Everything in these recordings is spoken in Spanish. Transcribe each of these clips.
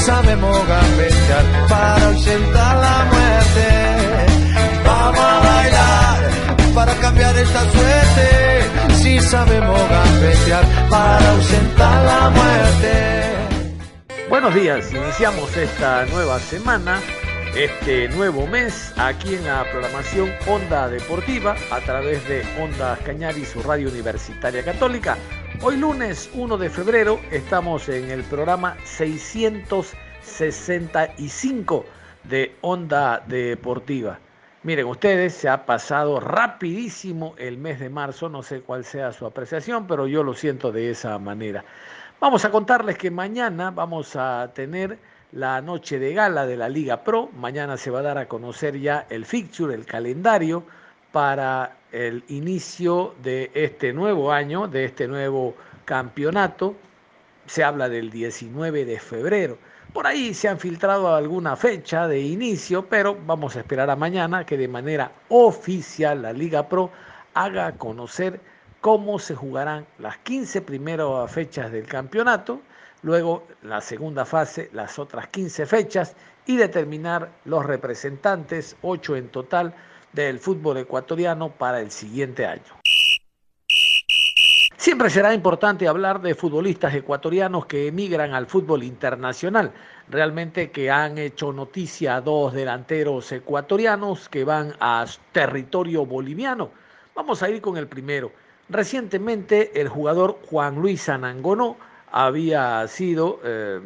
Sabemos gambetear para ausentar la muerte. Vamos a bailar para cambiar esta suerte. Si sabemos gambetear para ausentar la muerte. Buenos días, iniciamos esta nueva semana este nuevo mes aquí en la programación Onda Deportiva a través de Onda Cañari, su radio universitaria católica. Hoy lunes 1 de febrero estamos en el programa 665 de Onda Deportiva. Miren ustedes, se ha pasado rapidísimo el mes de marzo, no sé cuál sea su apreciación, pero yo lo siento de esa manera. Vamos a contarles que mañana vamos a tener la noche de gala de la Liga Pro. Mañana se va a dar a conocer ya el fixture, el calendario para el inicio de este nuevo año, de este nuevo campeonato. Se habla del 19 de febrero. Por ahí se han filtrado alguna fecha de inicio, pero vamos a esperar a mañana que de manera oficial la Liga Pro haga conocer cómo se jugarán las 15 primeras fechas del campeonato, luego la segunda fase, las otras 15 fechas y determinar los representantes, 8 en total, del fútbol ecuatoriano para el siguiente año. Siempre será importante hablar de futbolistas ecuatorianos que emigran al fútbol internacional. Realmente que han hecho noticia dos delanteros ecuatorianos que van a territorio boliviano. Vamos a ir con el primero. Recientemente el jugador Juan Luis Anangonó había sido eh,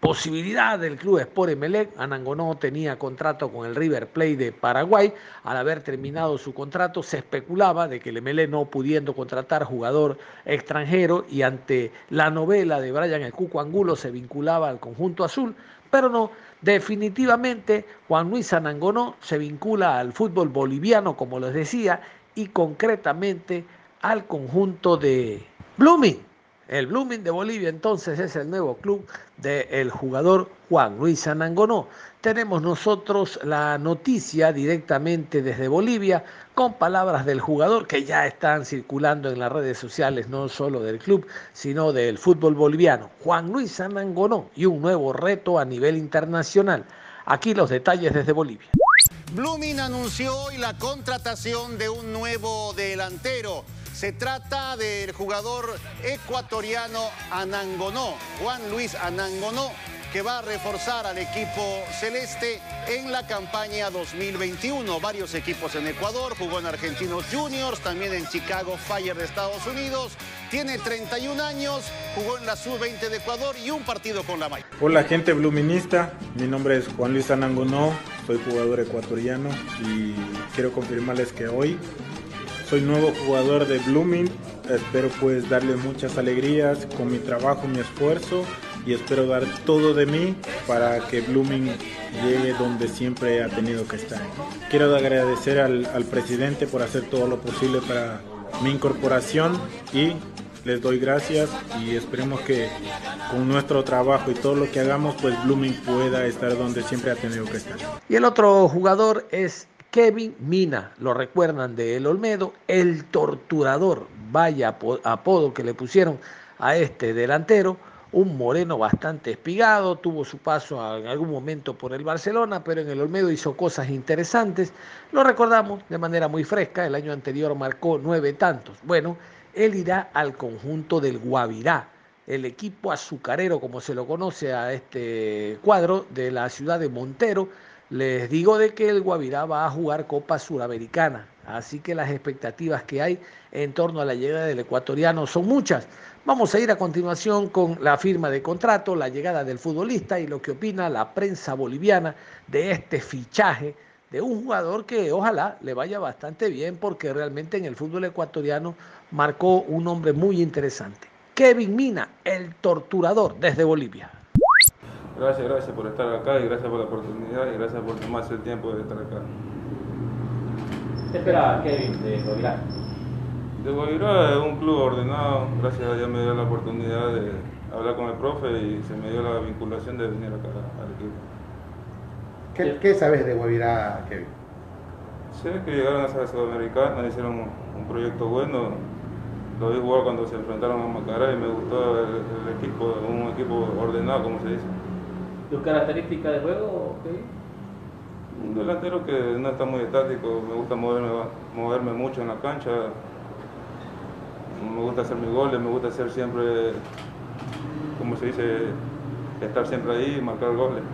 posibilidad del club Sport Emelec. Anangonó tenía contrato con el River Plate de Paraguay. Al haber terminado su contrato, se especulaba de que el Emelec no pudiendo contratar jugador extranjero y ante la novela de Brian El Cuco Angulo se vinculaba al conjunto azul, pero no. Definitivamente, Juan Luis Anangonó se vincula al fútbol boliviano, como les decía, y concretamente al conjunto de Blooming el Blooming de Bolivia entonces es el nuevo club del jugador Juan Luis Anangonó. Tenemos nosotros la noticia directamente desde Bolivia con palabras del jugador que ya están circulando en las redes sociales, no solo del club, sino del fútbol boliviano. Juan Luis Anangonó y un nuevo reto a nivel internacional. Aquí los detalles desde Bolivia. Blooming anunció hoy la contratación de un nuevo delantero. Se trata del jugador ecuatoriano Anangonó, Juan Luis Anangonó, que va a reforzar al equipo celeste en la campaña 2021. Varios equipos en Ecuador, jugó en Argentinos Juniors, también en Chicago Fire de Estados Unidos. Tiene 31 años, jugó en la Sub-20 de Ecuador y un partido con la Maya. Hola gente bluminista, mi nombre es Juan Luis Anangonó, soy jugador ecuatoriano y quiero confirmarles que hoy soy nuevo jugador de Blooming. Espero pues darle muchas alegrías con mi trabajo, mi esfuerzo y espero dar todo de mí para que Blooming llegue donde siempre ha tenido que estar. Quiero agradecer al, al presidente por hacer todo lo posible para mi incorporación y les doy gracias y esperemos que con nuestro trabajo y todo lo que hagamos, pues Blooming pueda estar donde siempre ha tenido que estar. Y el otro jugador es Kevin Mina, lo recuerdan de El Olmedo, el torturador, vaya apodo que le pusieron a este delantero, un moreno bastante espigado, tuvo su paso en algún momento por el Barcelona, pero en el Olmedo hizo cosas interesantes. Lo recordamos de manera muy fresca, el año anterior marcó nueve tantos. Bueno, él irá al conjunto del Guavirá, el equipo azucarero, como se lo conoce a este cuadro, de la ciudad de Montero, les digo de que el Guavirá va a jugar Copa Suramericana, así que las expectativas que hay en torno a la llegada del ecuatoriano son muchas. Vamos a ir a continuación con la firma de contrato, la llegada del futbolista y lo que opina la prensa boliviana de este fichaje de un jugador que ojalá le vaya bastante bien porque realmente en el fútbol ecuatoriano marcó un nombre muy interesante. Kevin Mina, el torturador desde Bolivia. Gracias, gracias por estar acá y gracias por la oportunidad y gracias por tomarse el tiempo de estar acá. ¿Qué espera Kevin de Guavirá? De Guavirá es un club ordenado, gracias a Dios me dio la oportunidad de hablar con el profe y se me dio la vinculación de venir acá al equipo. ¿Qué, qué sabes de Guavirá, Kevin? Sé que llegaron a ser Sudamericana, hicieron un, un proyecto bueno. Lo vi jugar cuando se enfrentaron a Macará y me gustó el, el equipo, un equipo ordenado, como se dice. ¿Tus características de juego, Kevin? Un delantero que no está muy estático, me gusta moverme, moverme mucho en la cancha. Me gusta hacer mis goles, me gusta hacer siempre, como se dice, estar siempre ahí y marcar goles.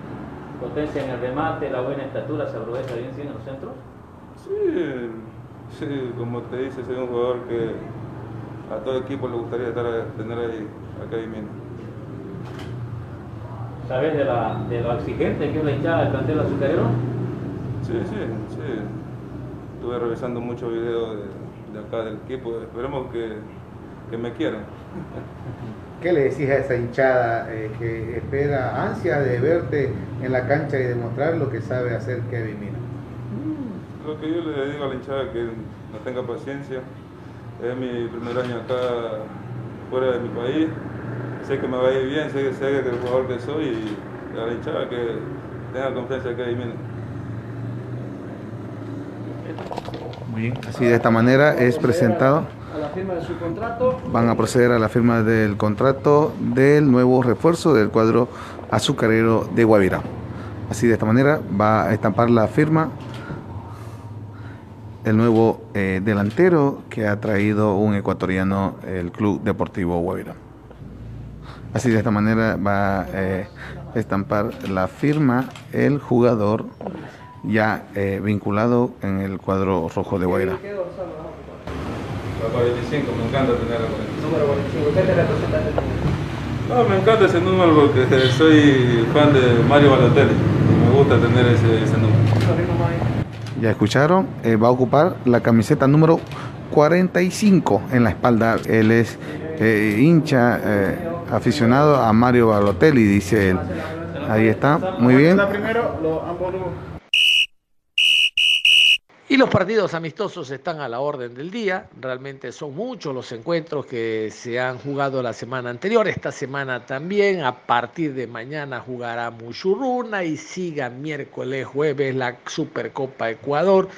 Potencia en el remate, la buena estatura, ¿se aprovecha bien sí, en los centros? Sí, sí, como te dice, soy un jugador que a todo equipo le gustaría estar, tener ahí, acá ahí mismo. ¿Sabes de, la, de lo exigente que es la hinchada del plantel azucarero? Sí, sí, sí. Estuve revisando muchos videos de, de acá del equipo, esperemos que, que me quieran. ¿Qué le decís a esa hinchada eh, que espera ansia de verte en la cancha y demostrar lo que sabe hacer Kevin Mina? Lo que yo le digo a la hinchada es que no tenga paciencia. Es mi primer año acá fuera de mi país. Sé que me va a ir bien, sé, que sé que el jugador que soy y a la hinchada que tenga confianza en Kevin Mina. Muy bien. Así de esta manera es presentado. A la firma de su contrato. Van a proceder a la firma del contrato del nuevo refuerzo del cuadro azucarero de Guavirá. Así de esta manera va a estampar la firma el nuevo eh, delantero que ha traído un ecuatoriano el Club Deportivo Guavirá. Así de esta manera va a eh, estampar la firma el jugador ya eh, vinculado en el cuadro rojo de Guavirá. La 45, me encanta tener la 45. Número 45, ¿qué te representa este número? No, me encanta ese número porque soy fan de Mario Balotelli. Me gusta tener ese, ese número. Ya escucharon, eh, va a ocupar la camiseta número 45 en la espalda. Él es eh, hincha, eh, aficionado a Mario Balotelli, dice él. Ahí está, muy bien. Y los partidos amistosos están a la orden del día. Realmente son muchos los encuentros que se han jugado la semana anterior. Esta semana también. A partir de mañana jugará Muchurruna y siga miércoles, jueves la Supercopa Ecuador.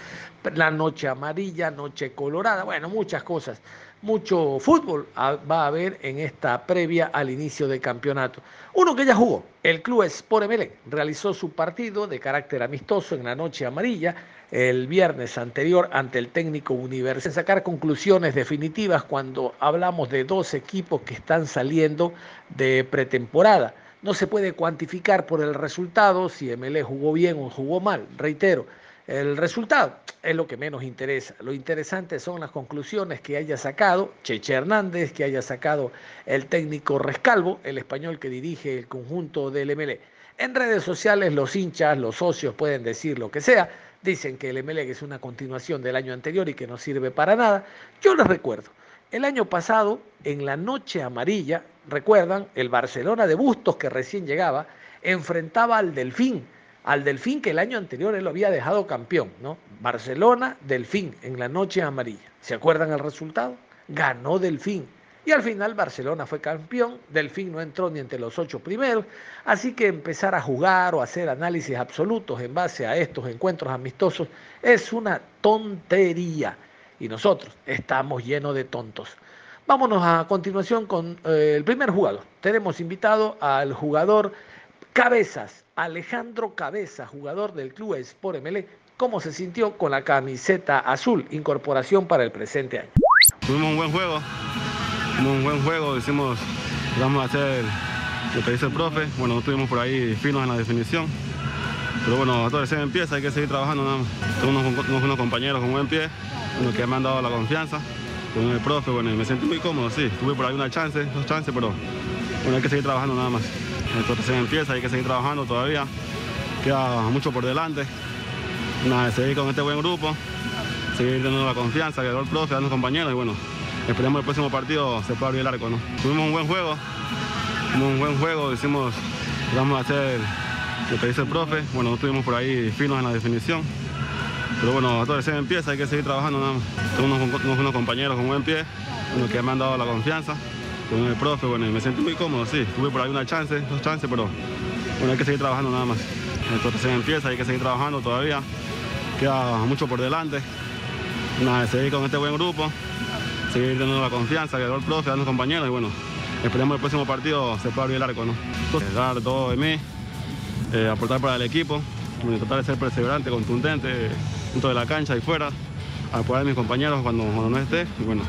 La noche amarilla, noche colorada. Bueno, muchas cosas. Mucho fútbol va a haber en esta previa al inicio del campeonato. Uno que ya jugó, el Club Sport Emelec, realizó su partido de carácter amistoso en la noche amarilla el viernes anterior ante el técnico Universidad. Sacar conclusiones definitivas cuando hablamos de dos equipos que están saliendo de pretemporada. No se puede cuantificar por el resultado si MLE jugó bien o jugó mal, reitero. El resultado es lo que menos interesa. Lo interesante son las conclusiones que haya sacado Cheche Hernández, que haya sacado el técnico Rescalvo, el español que dirige el conjunto del MLE. En redes sociales los hinchas, los socios pueden decir lo que sea, dicen que el MLE es una continuación del año anterior y que no sirve para nada. Yo les recuerdo, el año pasado, en la noche amarilla, recuerdan, el Barcelona de Bustos que recién llegaba, enfrentaba al Delfín, al Delfín que el año anterior él lo había dejado campeón, ¿no? Barcelona, Delfín, en la noche amarilla. ¿Se acuerdan el resultado? Ganó Delfín. Y al final Barcelona fue campeón, Delfín no entró ni entre los ocho primeros, así que empezar a jugar o hacer análisis absolutos en base a estos encuentros amistosos es una tontería. Y nosotros estamos llenos de tontos. Vámonos a continuación con eh, el primer jugador. Tenemos invitado al jugador Cabezas, Alejandro Cabeza, jugador del club Sport MLE, cómo se sintió con la camiseta azul, incorporación para el presente año. Tuvimos un buen juego, un buen juego, decimos, vamos a hacer lo que dice el profe, bueno, no estuvimos por ahí finos en la definición, pero bueno, todo recién empieza, hay que seguir trabajando nada más. Tengo unos, compañeros con buen pie, unos que me han dado la confianza, con el profe, bueno, me sentí muy cómodo, sí, tuve por ahí una chance, dos chances, pero bueno, hay que seguir trabajando nada más. Esto recién empieza, hay que seguir trabajando todavía, queda mucho por delante. nada, seguir con este buen grupo, seguir teniendo la confianza que el profe, dando compañeros y bueno, esperemos el próximo partido se pueda abrir el arco. ¿no? Tuvimos un buen juego, un buen juego, decimos, vamos a hacer lo que dice el profe, bueno, no estuvimos por ahí finos en la definición, pero bueno, todo recién empieza, hay que seguir trabajando nada más. Tengo unos, unos, compañeros con buen pie, unos que me han dado la confianza, con el profe, bueno, me sentí muy cómodo, sí, tuve por ahí una chance, dos chances, pero bueno, hay que seguir trabajando nada más. Esto recién empieza, hay que seguir trabajando todavía, queda mucho por delante. Nada, seguir con este buen grupo, seguir teniendo la confianza que dio el profe, dando compañeros y bueno, esperemos el próximo partido se pueda abrir el arco, ¿no? Entonces, dar todo de mí, eh, aportar para el equipo, tratar de ser perseverante, contundente, dentro de la cancha y fuera, apoyar a mis compañeros cuando, no esté. Y bueno,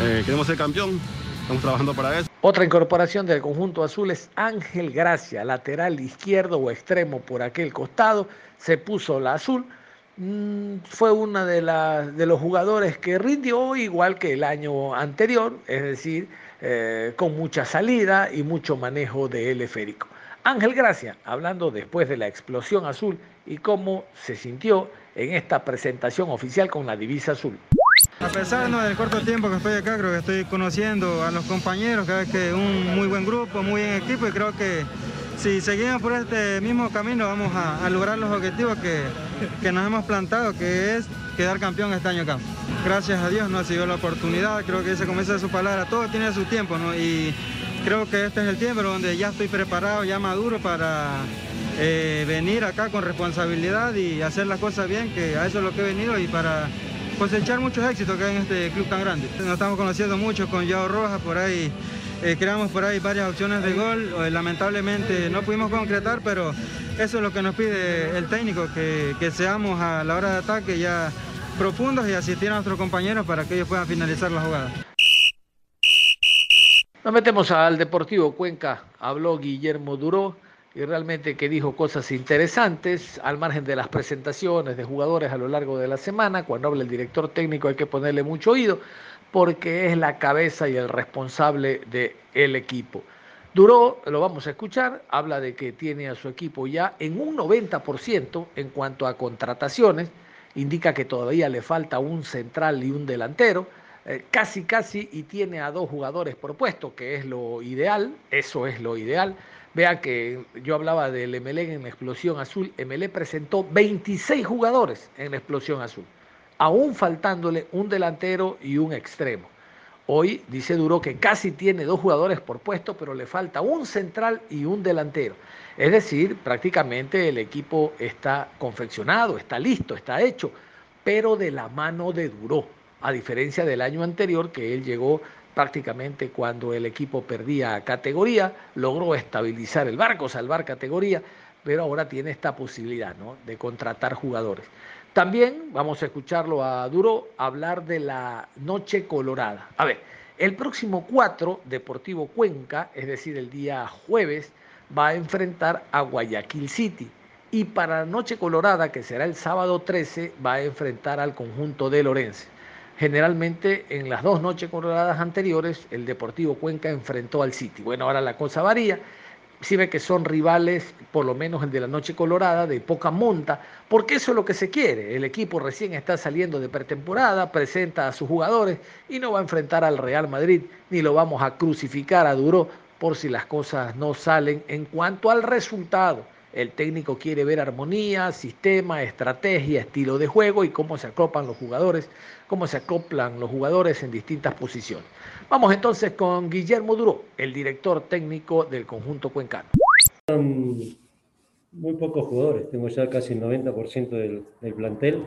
eh, queremos ser campeón, estamos trabajando para eso. Otra incorporación del conjunto azul es Ángel Gracia, lateral izquierdo o extremo por aquel costado, se puso la azul. Mm, fue uno de, de los jugadores que rindió igual que el año anterior, es decir, eh, con mucha salida y mucho manejo de esférico. Ángel Gracia, hablando después de la explosión azul y cómo se sintió en esta presentación oficial con la divisa azul. A pesar del corto tiempo que estoy acá, creo que estoy conociendo a los compañeros, creo que es un muy buen grupo, muy buen equipo y creo que si seguimos por este mismo camino vamos a, lograr los objetivos que, que, nos hemos plantado, que es quedar campeón este año acá. Gracias a Dios nos ha sido la oportunidad, creo que se comienza de su palabra, todo tiene su tiempo ¿no? y creo que este es el tiempo donde ya estoy preparado, ya maduro para eh, venir acá con responsabilidad y hacer las cosas bien, que a eso es lo que he venido y para cosechar muchos éxitos que hay en este club tan grande. Nos estamos conociendo mucho con Yao Rojas, por ahí eh, creamos por ahí varias opciones de gol, eh, lamentablemente no pudimos concretar, pero eso es lo que nos pide el técnico, que, que seamos a la hora de ataque ya profundos y asistir a nuestros compañeros para que ellos puedan finalizar la jugada. Nos metemos al Deportivo Cuenca, habló Guillermo Duró y realmente que dijo cosas interesantes al margen de las presentaciones de jugadores a lo largo de la semana. Cuando habla el director técnico hay que ponerle mucho oído porque es la cabeza y el responsable del equipo. Duró, lo vamos a escuchar, habla de que tiene a su equipo ya en un 90% en cuanto a contrataciones, indica que todavía le falta un central y un delantero, eh, casi casi y tiene a dos jugadores propuestos, que es lo ideal, eso es lo ideal. Vea que yo hablaba del MLE en la explosión azul. MLE presentó 26 jugadores en la explosión azul, aún faltándole un delantero y un extremo. Hoy dice Duro que casi tiene dos jugadores por puesto, pero le falta un central y un delantero. Es decir, prácticamente el equipo está confeccionado, está listo, está hecho, pero de la mano de Duro, a diferencia del año anterior que él llegó prácticamente cuando el equipo perdía categoría, logró estabilizar el barco, salvar categoría, pero ahora tiene esta posibilidad ¿no? de contratar jugadores. También vamos a escucharlo a Duro hablar de la Noche Colorada. A ver, el próximo 4, Deportivo Cuenca, es decir, el día jueves, va a enfrentar a Guayaquil City. Y para la Noche Colorada, que será el sábado 13, va a enfrentar al conjunto de Lorense. Generalmente en las dos noches coloradas anteriores el Deportivo Cuenca enfrentó al City. Bueno, ahora la cosa varía. Si ve que son rivales, por lo menos el de la noche colorada, de poca monta, porque eso es lo que se quiere. El equipo recién está saliendo de pretemporada, presenta a sus jugadores y no va a enfrentar al Real Madrid, ni lo vamos a crucificar a Duro por si las cosas no salen en cuanto al resultado. El técnico quiere ver armonía, sistema, estrategia, estilo de juego y cómo se acoplan los jugadores, cómo se acoplan los jugadores en distintas posiciones. Vamos entonces con Guillermo Duro, el director técnico del conjunto cuencano. Muy pocos jugadores, tengo ya casi el 90% del, plantel.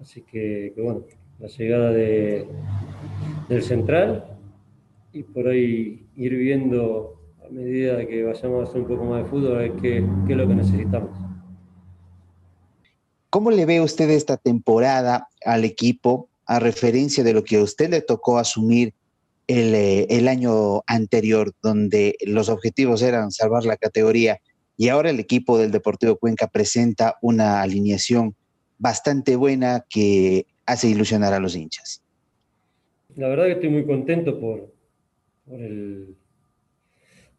Así que, bueno, la llegada de, del central y por ahí ir viendo a medida que vayamos a hacer un poco más de fútbol, a ver qué, qué es lo que necesitamos. ¿Cómo le ve usted esta temporada al equipo a referencia de lo que a usted le tocó asumir el, eh, el, año anterior, donde los objetivos eran salvar la categoría y ahora el equipo del Deportivo Cuenca presenta una alineación bastante buena que hace ilusionar a los hinchas? La verdad que estoy muy contento por, por el,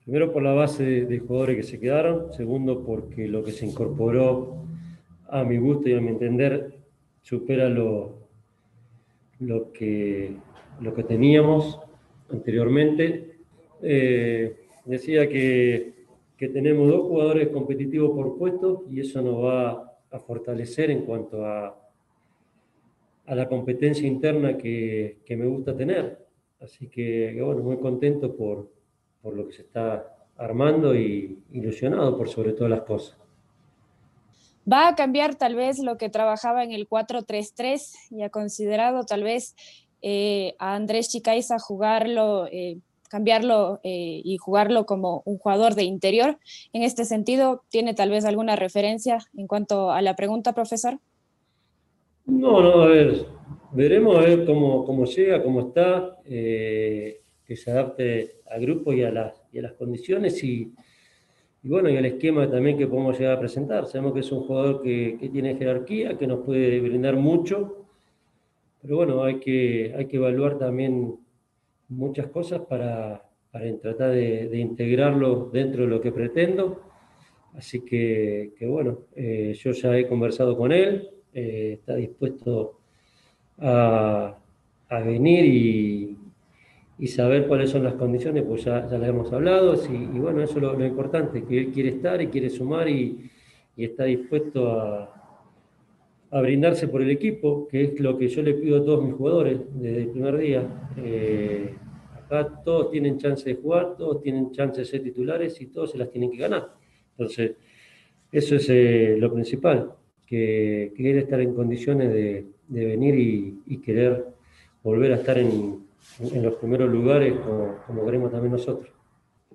Primero por la base de, jugadores que se quedaron, segundo porque lo que se incorporó a mi gusto y a mi entender, supera lo, lo, que, lo que teníamos anteriormente. Eh, decía que, que, tenemos dos jugadores competitivos por puesto y eso nos va a fortalecer en cuanto a, a la competencia interna que, que me gusta tener. Así que, bueno, muy contento por, por lo que se está armando y ilusionado por sobre todas las cosas. ¿Va a cambiar tal vez lo que trabajaba en el 4-3-3 y ha considerado tal vez eh, a Andrés Chicaiza jugarlo, eh, cambiarlo eh, y jugarlo como un jugador de interior? En este sentido, ¿tiene tal vez alguna referencia en cuanto a la pregunta, profesor? No, no, a ver, veremos a ver cómo, cómo llega, cómo está, que se adapte al grupo y a las, y a las condiciones y y bueno, y el esquema también que podemos llegar a presentar. Sabemos que es un jugador que, que tiene jerarquía, que nos puede brindar mucho, pero bueno, hay que, hay que evaluar también muchas cosas para, para tratar de, de, integrarlo dentro de lo que pretendo. Así que, que bueno, eh, yo ya he conversado con él, eh, está dispuesto a, a venir y, y saber cuáles son las condiciones, pues ya, ya las hemos hablado, y, bueno, eso es lo, importante, que él quiere estar y quiere sumar y, está dispuesto a, a, brindarse por el equipo, que es lo que yo le pido a todos mis jugadores desde el primer día. Eh, acá todos tienen chance de jugar, todos tienen chance de ser titulares y todos se las tienen que ganar. Entonces, eso es eh, lo principal, que, que estar en condiciones de, de venir y, y querer volver a estar en en los primeros lugares, como, queremos también nosotros.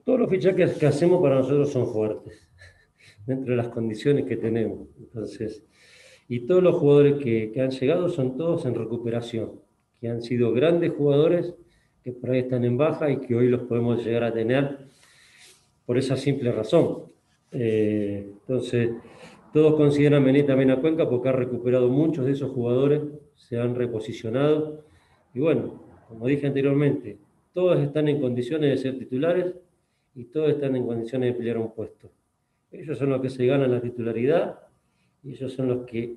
Todos los fichajes que hacemos para nosotros son fuertes, dentro de las condiciones que tenemos. Entonces, y todos los jugadores que, que han llegado son todos en recuperación, que han sido grandes jugadores que por ahí están en baja y que hoy los podemos llegar a tener por esa simple razón. Eh, entonces, todos consideran venir también a Cuenca porque ha recuperado muchos de esos jugadores, se han reposicionado y bueno, como dije anteriormente, todos están en condiciones de ser titulares y todos están en condiciones de pelear un puesto. Ellos son los que se ganan la titularidad y ellos son los que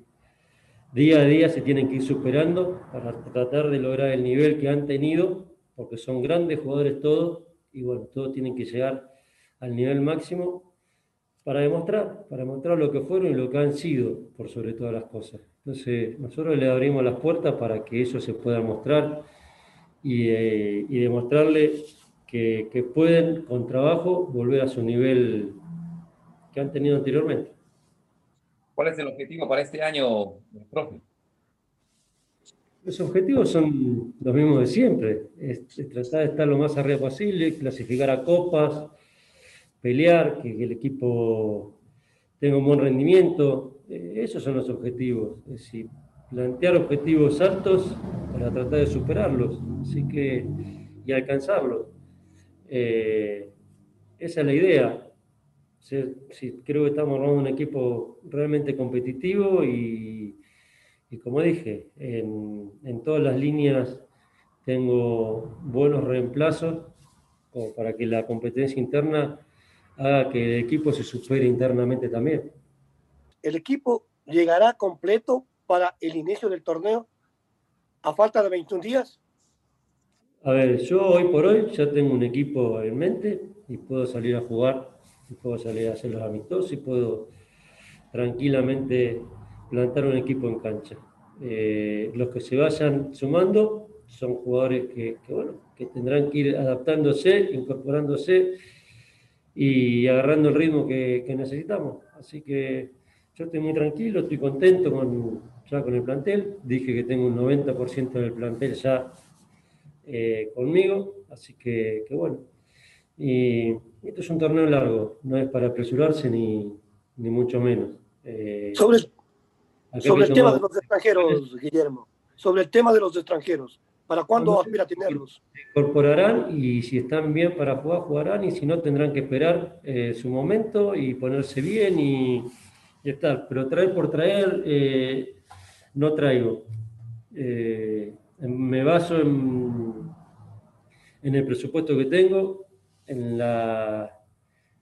día a día se tienen que ir superando para tratar de lograr el nivel que han tenido, porque son grandes jugadores todos y bueno, todos tienen que llegar al nivel máximo para demostrar, para demostrar lo que fueron y lo que han sido, por sobre todas las cosas. Entonces, nosotros le abrimos las puertas para que eso se pueda mostrar eh, y, demostrarle que, que, pueden, con trabajo, volver a su nivel que han tenido anteriormente. ¿Cuál es el objetivo para este año, profe? Los objetivos son los mismos de siempre, es, tratar de estar lo más arriba posible, clasificar a copas, pelear, que, que el equipo tenga un buen rendimiento, eh, esos son los objetivos. Es decir, plantear objetivos altos para tratar de superarlos así que, y alcanzarlos. Eh, esa es la idea. Si, creo que estamos armando un equipo realmente competitivo y, como dije, en, todas las líneas tengo buenos reemplazos para que la competencia interna haga que el equipo se supere internamente también. El equipo llegará completo para el inicio del torneo a falta de 21 días? A ver, yo hoy por hoy ya tengo un equipo en mente y puedo salir a jugar, puedo salir a hacer los amistosos y puedo tranquilamente plantar un equipo en cancha. Eh, los que se vayan sumando son jugadores que, que, bueno, que tendrán que ir adaptándose, incorporándose y agarrando el ritmo que, que necesitamos. Así que yo estoy muy tranquilo, estoy contento con, ya con el plantel. Dije que tengo un 90% del plantel ya eh, conmigo, así que, que, bueno. Y esto es un torneo largo, no es para apresurarse ni, ni mucho menos. Eh, sobre sobre el tema de los extranjeros, Guillermo, sobre el tema de los extranjeros, ¿para cuándo aspira a tenerlos? Se incorporarán y si están bien para jugar, jugarán y si no tendrán que esperar eh, su momento y ponerse bien y, y estar. Pero traer por traer, eh, no traigo. Eh, me baso en, en, el presupuesto que tengo, en la,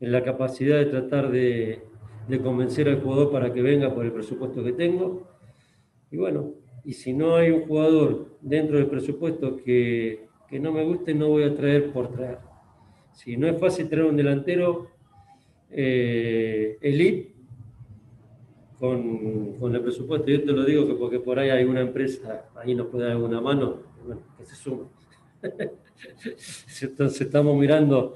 en la capacidad de tratar de, de convencer al jugador para que venga por el presupuesto que tengo. Y bueno, y si no hay un jugador dentro del presupuesto que, que no me guste, no voy a traer por traer. Si no es fácil traer un delantero eh, elite con, con, el presupuesto, yo te lo digo que porque por ahí hay una empresa, ahí nos puede dar alguna mano, bueno, que se suma. Entonces estamos mirando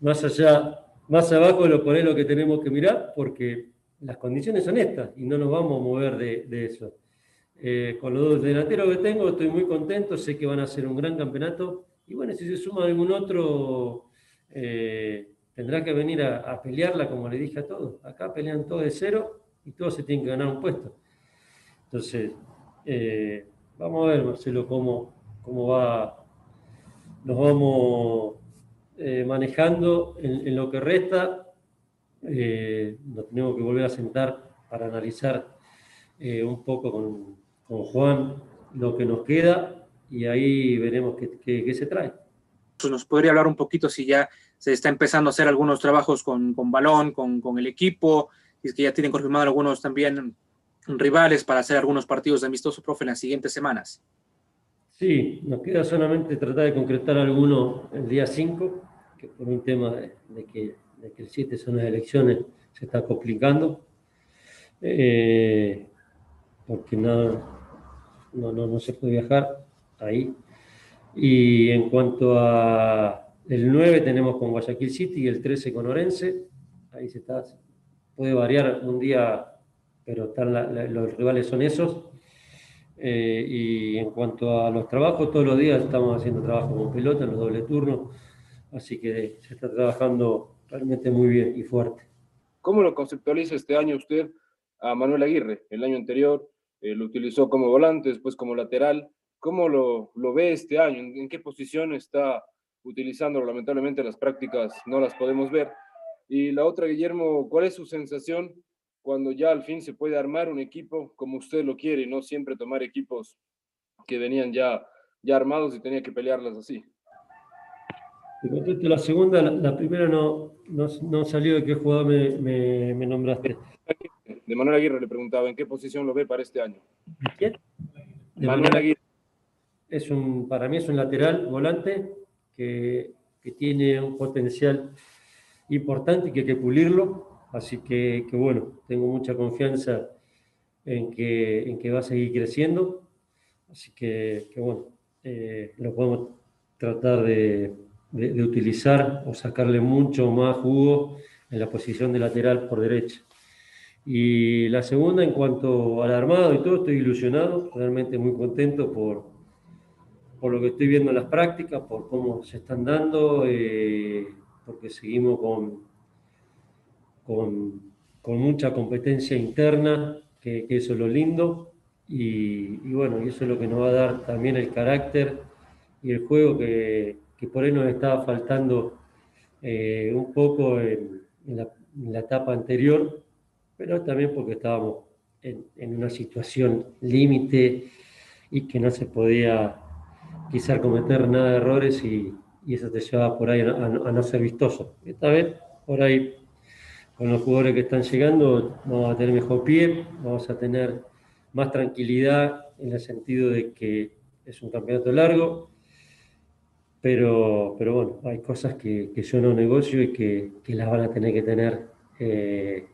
más allá, más abajo de lo por ahí lo que tenemos que mirar, porque las condiciones son estas y no nos vamos a mover de, de eso. Eh, con los dos delanteros que tengo estoy muy contento, sé que van a ser un gran campeonato y bueno, si se suma algún otro, eh, tendrá que venir a, a, pelearla como le dije a todos. Acá pelean todos de cero y todos se tienen que ganar un puesto. Entonces, eh, vamos a ver, Marcelo, cómo, cómo va, nos vamos eh, manejando en, en, lo que resta. Eh, nos tenemos que volver a sentar para analizar un poco con, con, Juan lo que nos queda y ahí veremos qué, qué, qué se trae. Nos podría hablar un poquito si ya se está empezando a hacer algunos trabajos con, con balón, con, con, el equipo, y es que ya tienen confirmado algunos también rivales para hacer algunos partidos de amistoso, profe, en las siguientes semanas. Sí, nos queda solamente tratar de concretar alguno el día 5, que por un tema de, de, que, de, que, el 7 son las elecciones se está complicando, eh, porque no, no, no, no se puede viajar ahí. Y en cuanto a el 9 tenemos con Guayaquil City y el 13 con Orense. Ahí se está, puede variar un día, pero están la, la, los rivales son esos. Eh, y en cuanto a los trabajos, todos los días estamos haciendo trabajo con pelota en los doble turnos, así que se está trabajando realmente muy bien y fuerte. ¿Cómo lo conceptualiza este año usted a Manuel Aguirre? El año anterior eh, lo utilizó como volante, después como lateral. ¿Cómo lo, lo ve este año? ¿En, ¿En, qué posición está utilizándolo? Lamentablemente las prácticas no las podemos ver. Y la otra, Guillermo, ¿cuál es su sensación cuando ya al fin se puede armar un equipo como usted lo quiere y no siempre tomar equipos que venían ya, ya armados y tenía que pelearlas así? La segunda, la, la primera no, no, no, salió de qué jugador me, me, me, nombraste. De Manuel Aguirre le preguntaba, ¿en qué posición lo ve para este año? ¿De quién? De Manuel, Manuel Aguirre. Es un, para mí es un lateral volante que, que tiene un potencial importante y que hay que pulirlo. Así que, que bueno, tengo mucha confianza en que, en que va a seguir creciendo. Así que, que bueno, eh, lo podemos tratar de, de, de, utilizar o sacarle mucho más jugo en la posición de lateral por derecha. Y la segunda, en cuanto al armado y todo, estoy ilusionado, realmente muy contento por, por lo que estoy viendo en las prácticas, por cómo se están dando. Eh, porque seguimos con, con, mucha competencia interna, que, eso es lo lindo, y, bueno, y eso es lo que nos va a dar también el carácter y el juego que, que por ahí nos estaba faltando eh, un poco en, la, etapa anterior, pero también porque estábamos en, en una situación límite y que no se podía quizás cometer nada de errores y, y eso te lleva por ahí a, no ser vistoso. Esta vez, por ahí, con los jugadores que están llegando, vamos a tener mejor pie, vamos a tener más tranquilidad en el sentido de que es un campeonato largo, pero, pero bueno, hay cosas que, que yo no negocio y que, que, las van a tener que tener eh,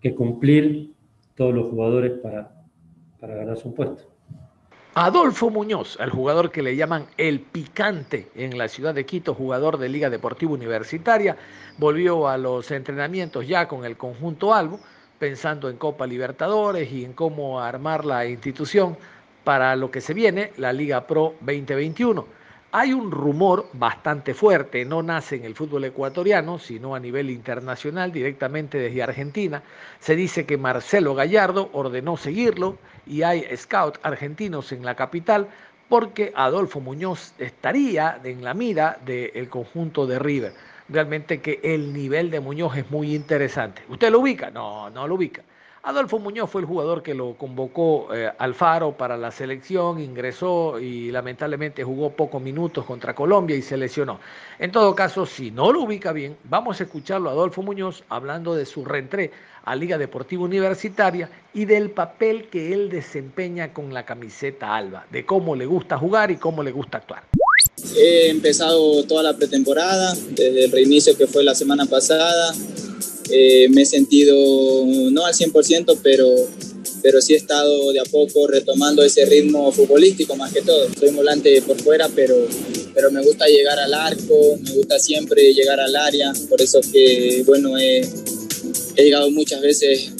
que cumplir todos los jugadores para, para ganarse un puesto. Adolfo Muñoz, el jugador que le llaman el picante en la ciudad de Quito, jugador de Liga Deportiva Universitaria, volvió a los entrenamientos ya con el conjunto Albo, pensando en Copa Libertadores y en cómo armar la institución para lo que se viene, la Liga Pro 2021. Hay un rumor bastante fuerte, no nace en el fútbol ecuatoriano, sino a nivel internacional, directamente desde Argentina. Se dice que Marcelo Gallardo ordenó seguirlo y hay scouts argentinos en la capital porque Adolfo Muñoz estaría en la mira del conjunto de River. Realmente que el nivel de Muñoz es muy interesante. ¿Usted lo ubica? No, no lo ubica. Adolfo Muñoz fue el jugador que lo convocó eh, Alfaro para la selección, ingresó y lamentablemente jugó pocos minutos contra Colombia y se lesionó. En todo caso, si no lo ubica bien, vamos a escucharlo a Adolfo Muñoz hablando de su reentré a Liga Deportiva Universitaria y del papel que él desempeña con la camiseta alba, de cómo le gusta jugar y cómo le gusta actuar. He empezado toda la pretemporada, desde el reinicio que fue la semana pasada, eh, me he sentido no al 100%, pero, pero sí he estado de a poco retomando ese ritmo futbolístico más que todo. Soy volante por fuera, pero, pero me gusta llegar al arco, me gusta siempre llegar al área, por eso que, bueno, he, he llegado muchas veces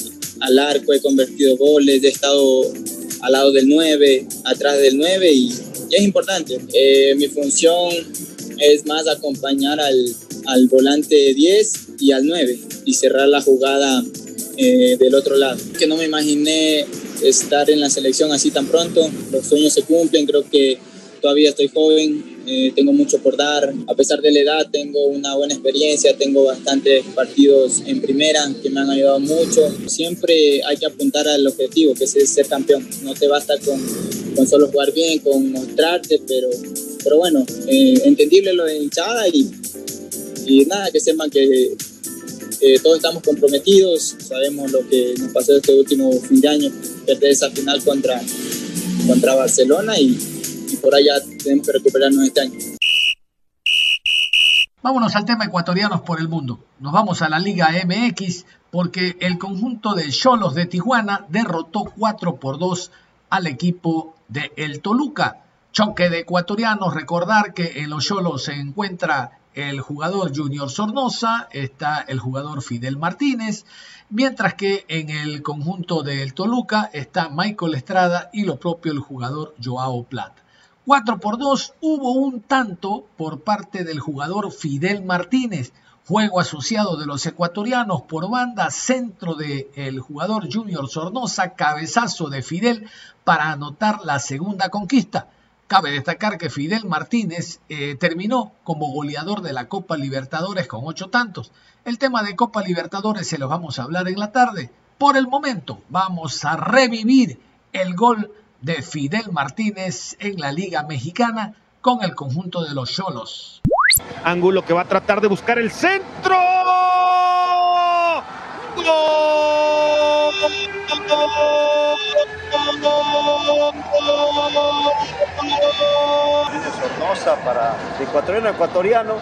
al arco, he convertido goles, he estado al lado del 9, atrás del 9 y, es importante. Eh, mi función es más acompañar al, al volante 10 y al 9 y cerrar la jugada eh, del otro lado. Que no me imaginé estar en la selección así tan pronto, los sueños se cumplen, creo que todavía estoy joven, eh, tengo mucho por dar, a pesar de la edad tengo una buena experiencia, tengo bastantes partidos en primera que me han ayudado mucho. Siempre hay que apuntar al objetivo, que es ser campeón. No te basta con, con solo jugar bien, con mostrarte, pero, pero bueno, eh, entendible lo de hinchada y, y nada, que sepan que eh, todos estamos comprometidos, sabemos lo que nos pasó este último fin de año, perder esa final contra, contra Barcelona y, por allá tenemos que recuperarnos este año. Vámonos al tema ecuatorianos por el mundo. Nos vamos a la Liga MX porque el conjunto de Cholos de Tijuana derrotó 4 por 2 al equipo de El Toluca. Choque de ecuatorianos, recordar que en los Cholos se encuentra el jugador Junior Sornosa, está el jugador Fidel Martínez, mientras que en el conjunto del Toluca está Michael Estrada y lo propio el jugador Joao Plata. 4 por 2 hubo un tanto por parte del jugador Fidel Martínez, juego asociado de los ecuatorianos por banda, centro del el jugador Junior Sornosa, cabezazo de Fidel para anotar la segunda conquista. Cabe destacar que Fidel Martínez eh, terminó como goleador de la Copa Libertadores con ocho tantos. El tema de Copa Libertadores se lo vamos a hablar en la tarde. Por el momento vamos a revivir el gol de Fidel Martínez en la Liga Mexicana con el conjunto de los Cholos. Ángulo que va a tratar de buscar el centro. Sornosa para el ecuatoriano ecuatoriano,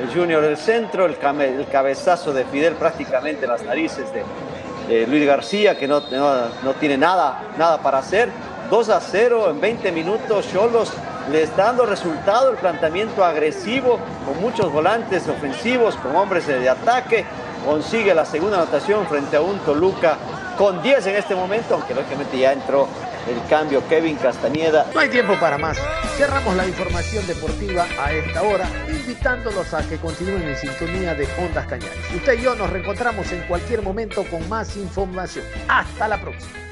el Junior del centro, el, cabezazo de Fidel prácticamente en las narices de, Luis García, que no, no, no, tiene nada, nada para hacer. 2 a 0 en 20 minutos, Cholos le está dando resultado el planteamiento agresivo, con muchos volantes ofensivos, con hombres de ataque, consigue la segunda anotación frente a un Toluca con 10 en este momento, aunque lógicamente ya entró el cambio Kevin Castañeda. No hay tiempo para más. Cerramos la información deportiva a esta hora, invitándolos a que continúen en sintonía de Ondas Cañares. Usted y yo nos reencontramos en cualquier momento con más información. Hasta la próxima.